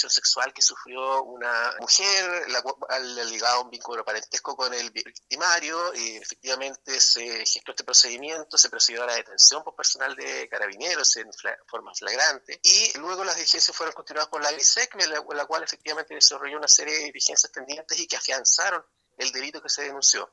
agresión sexual que sufrió una mujer, la cual ligado un vínculo parentesco con el victimario, y efectivamente se gestó este procedimiento, se procedió a la detención por personal de carabineros en forma flagrante, y luego las diligencias fueron continuadas por la ISEC, la, la cual efectivamente desarrolló una serie de diligencias pendientes y que afianzaron el delito que se denunció.